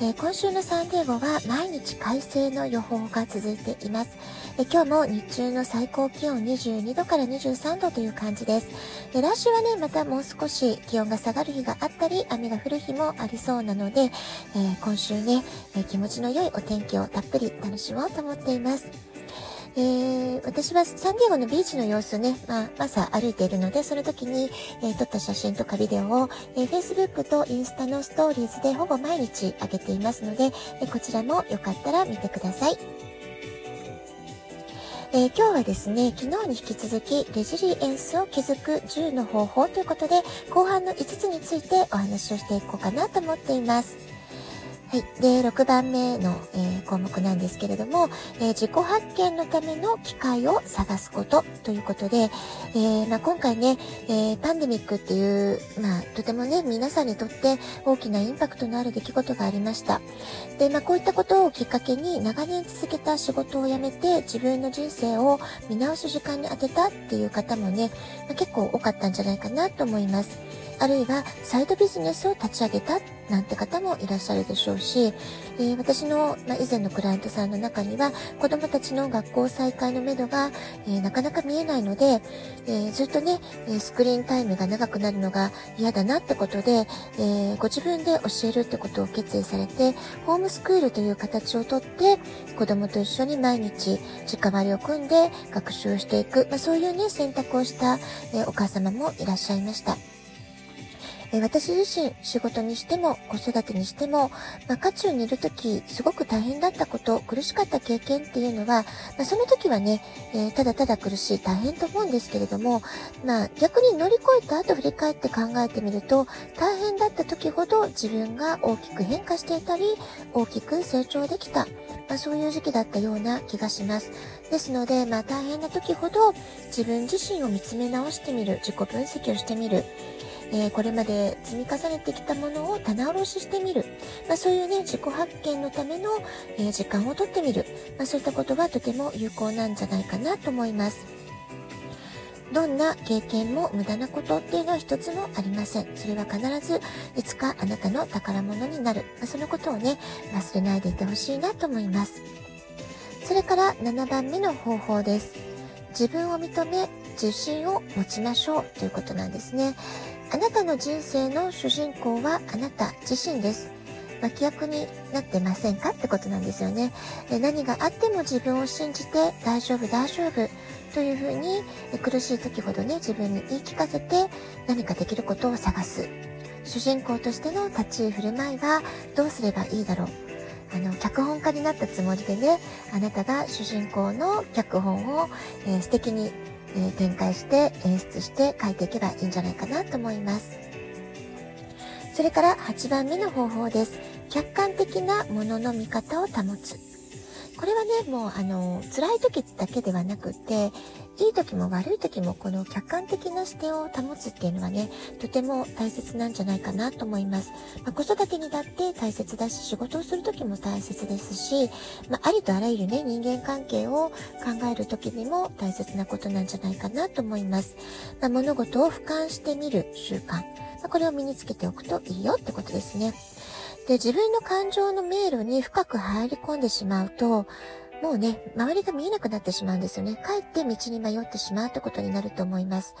えー、今週のサンデーゴは毎日快晴の予報が続いています。えー、今日も日中の最高気温22度から23度という感じです。えー、来週はね、またもう少し気温が下がる日があったり、雨が降る日もありそうなので、え今週ね、え気持ちの良いお天気をたっぷり楽しもうと思っています。えー、私はサンディエゴのビーチの様子をね、まあ、朝歩いているので、その時に、えー、撮った写真とかビデオを、えー、Facebook とインスタのストーリーズでほぼ毎日上げていますので、えこちらもよかったら見てください。えー、今日はですね、昨日に引き続き、レジリエンスを築く10の方法ということで、後半の5つについてお話をしていこうかなと思っています。はい。で、6番目の、えー、項目なんですけれども、えー、自己発見のための機会を探すことということで、えー、まあ、今回ね、えパンデミックっていう、まあ、とてもね、皆さんにとって大きなインパクトのある出来事がありました。で、まあ、こういったことをきっかけに長年続けた仕事を辞めて自分の人生を見直す時間に当てたっていう方もね、まあ、結構多かったんじゃないかなと思います。あるいはサイドビジネスを立ち上げたなんて方もいらっしゃるでしょうし、えー、私の、まあ、以前のクライアントさんの中には子供たちの学校再開のめどが、えー、なかなか見えないので、えー、ずっとね、スクリーンタイムが長くなるのが嫌だなってことで、えご自分で教えるってことを決意されて、ホームスクールという形をとって子供と一緒に毎日直割りを組んで学習していく、まあ、そういうね、選択をした、えお母様もいらっしゃいました。え私自身仕事にしても子育てにしても、まあ、渦中にいる時すごく大変だったこと苦しかった経験っていうのは、まあ、その時はね、えー、ただただ苦しい大変と思うんですけれども、まあ、逆に乗り越えた後振り返って考えてみると大変だった時ほど自分が大きく変化していたり大きく成長できた、まあ、そういう時期だったような気がします。ですので、まあ、大変な時ほど自分自身を見つめ直してみる自己分析をしてみるえー、これまで積み重ねてきたものを棚卸ししてみる。まあ、そういうね、自己発見のための、え、時間をとってみる。まあ、そういったことがとても有効なんじゃないかなと思います。どんな経験も無駄なことっていうのは一つもありません。それは必ずいつかあなたの宝物になる。まあ、そのことをね、忘れないでいてほしいなと思います。それから7番目の方法です。自分を認め、自信を持ちましょうということなんですね。あなたの人生の主人公はあなた自身です。脇役になってませんかってことなんですよね。何があっても自分を信じて大丈夫大丈夫というふうに苦しい時ほどね自分に言い聞かせて何かできることを探す。主人公としての立ち居振る舞いはどうすればいいだろう。あの、脚本家になったつもりでね、あなたが主人公の脚本を、えー、素敵にえ展開して演出して書いていけばいいんじゃないかなと思います。それから8番目の方法です。客観的なものの見方を保つ。これはね、もうあの、辛い時だけではなくて、いい時も悪い時もこの客観的な視点を保つっていうのはね、とても大切なんじゃないかなと思います。まあ、子育てにだって大切だし、仕事をする時も大切ですし、まあ、ありとあらゆるね、人間関係を考える時にも大切なことなんじゃないかなと思います。まあ、物事を俯瞰してみる習慣。まあ、これを身につけておくといいよってことですね。で、自分の感情の迷路に深く入り込んでしまうと、もうね、周りが見えなくなってしまうんですよね。かえって道に迷ってしまうということになると思います。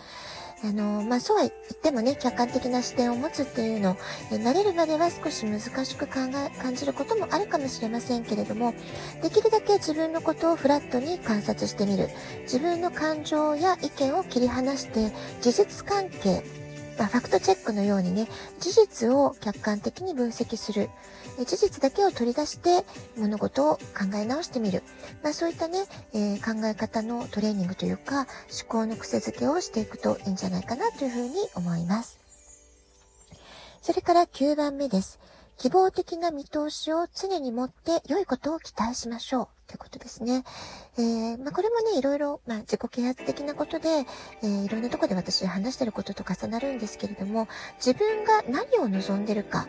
あの、まあ、そうは言ってもね、客観的な視点を持つっていうの、え慣れるまでは少し難しく考え、感じることもあるかもしれませんけれども、できるだけ自分のことをフラットに観察してみる。自分の感情や意見を切り離して、事実関係、まあ、ファクトチェックのようにね、事実を客観的に分析する。事実だけを取り出して物事を考え直してみる。まあ、そういったね、えー、考え方のトレーニングというか、思考の癖づけをしていくといいんじゃないかなというふうに思います。それから9番目です。希望的な見通しを常に持って良いことを期待しましょう。ということですね。えー、まあ、これもね、いろいろ、まあ、自己啓発的なことで、えー、いろんなとこで私話してることと重なるんですけれども、自分が何を望んでるか、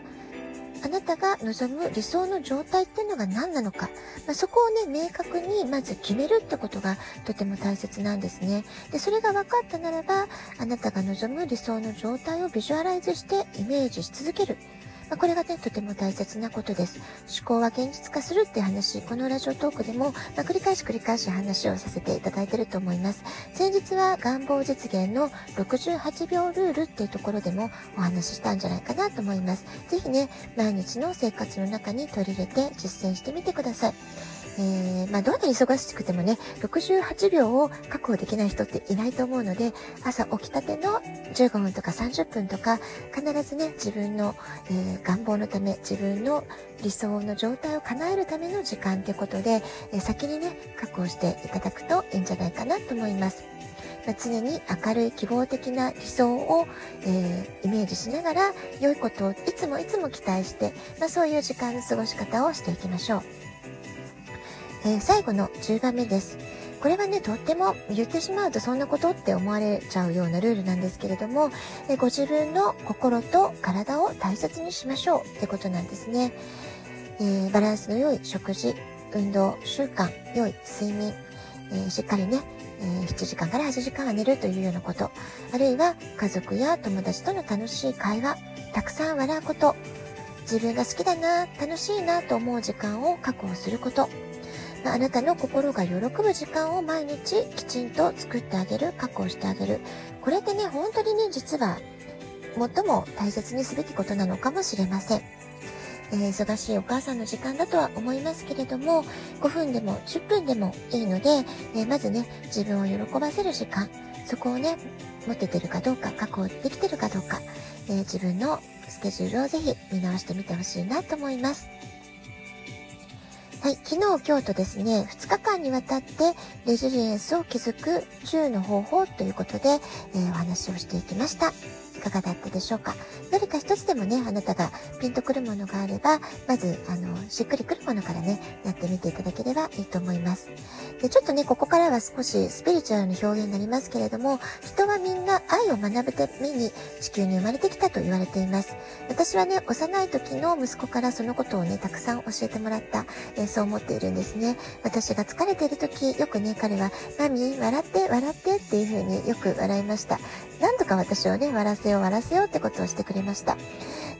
あなたが望む理想の状態っていうのが何なのか、まあ、そこをね、明確にまず決めるってことがとても大切なんですね。で、それが分かったならば、あなたが望む理想の状態をビジュアライズしてイメージし続ける。まあ、これがね、とても大切なことです。思考は現実化するって話、このラジオトークでも、まあ、繰り返し繰り返し話をさせていただいていると思います。先日は願望実現の68秒ルールっていうところでもお話ししたんじゃないかなと思います。ぜひね、毎日の生活の中に取り入れて実践してみてください。えー、まあ、どんなに忙しくてもね、68秒を確保できない人っていないと思うので、朝起きたての15分とか30分とか、必ずね、自分の、えー、願望のため、自分の理想の状態を叶えるための時間ってことで、えー、先にね、確保していただくといいんじゃないかなと思います。ま、常に明るい希望的な理想を、えー、イメージしながら良いことをいつもいつも期待して、まあ、そういう時間の過ごし方をしていきましょう。えー、最後の10番目です。これはね、とっても言ってしまうとそんなことって思われちゃうようなルールなんですけれども、えご自分の心と体を大切にしましょうってことなんですね。えー、バランスの良い食事、運動、習慣、良い睡眠、えー、しっかりね、えー、7時間から8時間は寝るというようなこと、あるいは家族や友達との楽しい会話、たくさん笑うこと、自分が好きだな、楽しいなと思う時間を確保すること、あなたの心が喜ぶ時間を毎日きちんと作ってあげる、確保してあげる。これってね、本当にね、実は最も大切にすべきことなのかもしれません。えー、忙しいお母さんの時間だとは思いますけれども、5分でも10分でもいいので、えー、まずね、自分を喜ばせる時間、そこをね、持ててるかどうか、確保できてるかどうか、えー、自分のスケジュールをぜひ見直してみてほしいなと思います。はい、昨日、今日とですね、2日間にわたってレジリエンスを築く中の方法ということで、えー、お話をしていきました。かがだったでしょうか？どれか一つでもね、あなたがピンとくるものがあれば、まず、あの、しっくりくるものからね、やってみていただければいいと思います。で、ちょっとね、ここからは少しスピリチュアルな表現になりますけれども、人はみんな愛を学ぶために地球に生まれてきたと言われています。私はね、幼い時の息子からそのことをね、たくさん教えてもらった、えー、そう思っているんですね。私が疲れている時、よくね、彼は、マミー、笑って、笑ってっていう風によく笑いました。なんとか私をね、笑わせ終わらせようってことをしてくれました。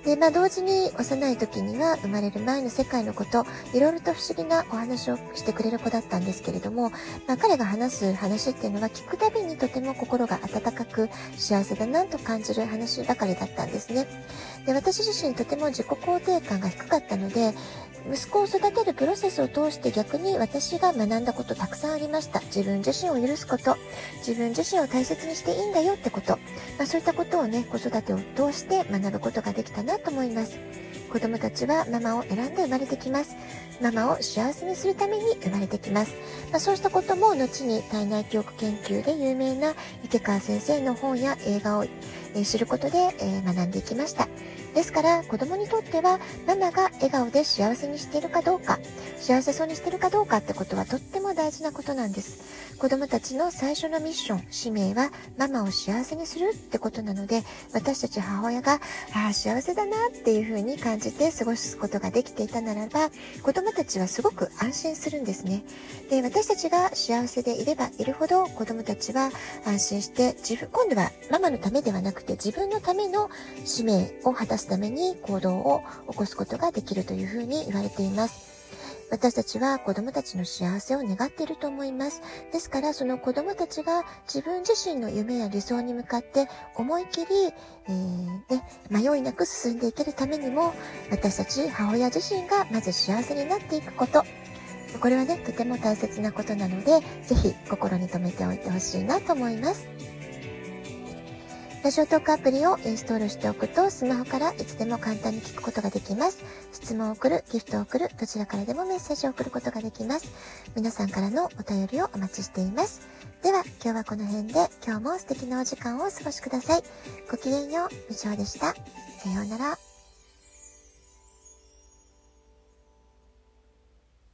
で、まあ同時に幼い時には生まれる前の世界のこと、いろいろと不思議なお話をしてくれる子だったんですけれども、まあ彼が話す話っていうのは聞くたびにとても心が温かく幸せだなと感じる話ばかりだったんですね。で、私自身とても自己肯定感が低かったので、息子を育てるプロセスを通して逆に私が学んだことたくさんありました。自分自身を許すこと、自分自身を大切にしていいんだよってこと、まあ、そういったことをね、子育てを通して学ぶことができたなと思います。子供たちはママを選んで生まれてきます。ママを幸せにするために生まれてきます。まあ、そうしたことも後に体内記憶研究で有名な池川先生の本や映画を、えー、知ることで、えー、学んでいきました。ですから子供にとってはママが笑顔で幸せにしているかどうか、幸せそうにしているかどうかってことはとっても大事なことなんです。子供たちの最初のミッション、使命はママを幸せにするってことなので、私たち母親が、ああ、幸せだなっていうふうに感じて過ごすことができていたならば、子供たちはすごく安心するんですね。で、私たちが幸せでいればいるほど子供たちは安心して自分、今度はママのためではなくて自分のための使命を果たすすために行動を起こすことができるというふうに言われています。私たちは子供たちの幸せを願っていると思います。ですから、その子供たちが自分自身の夢や理想に向かって思い切り、えー、ね、迷いなく進んでいけるためにも、私たち母親自身がまず幸せになっていくこと、これはね、とても大切なことなので、ぜひ心に留めておいてほしいなと思います。ラジオトークアプリをインストールしておくと、スマホからいつでも簡単に聞くことができます。質問を送る、ギフトを送る、どちらからでもメッセージを送ることができます。皆さんからのお便りをお待ちしています。では、今日はこの辺で、今日も素敵なお時間をお過ごしください。ごきげんよう、以上でした。さようなら。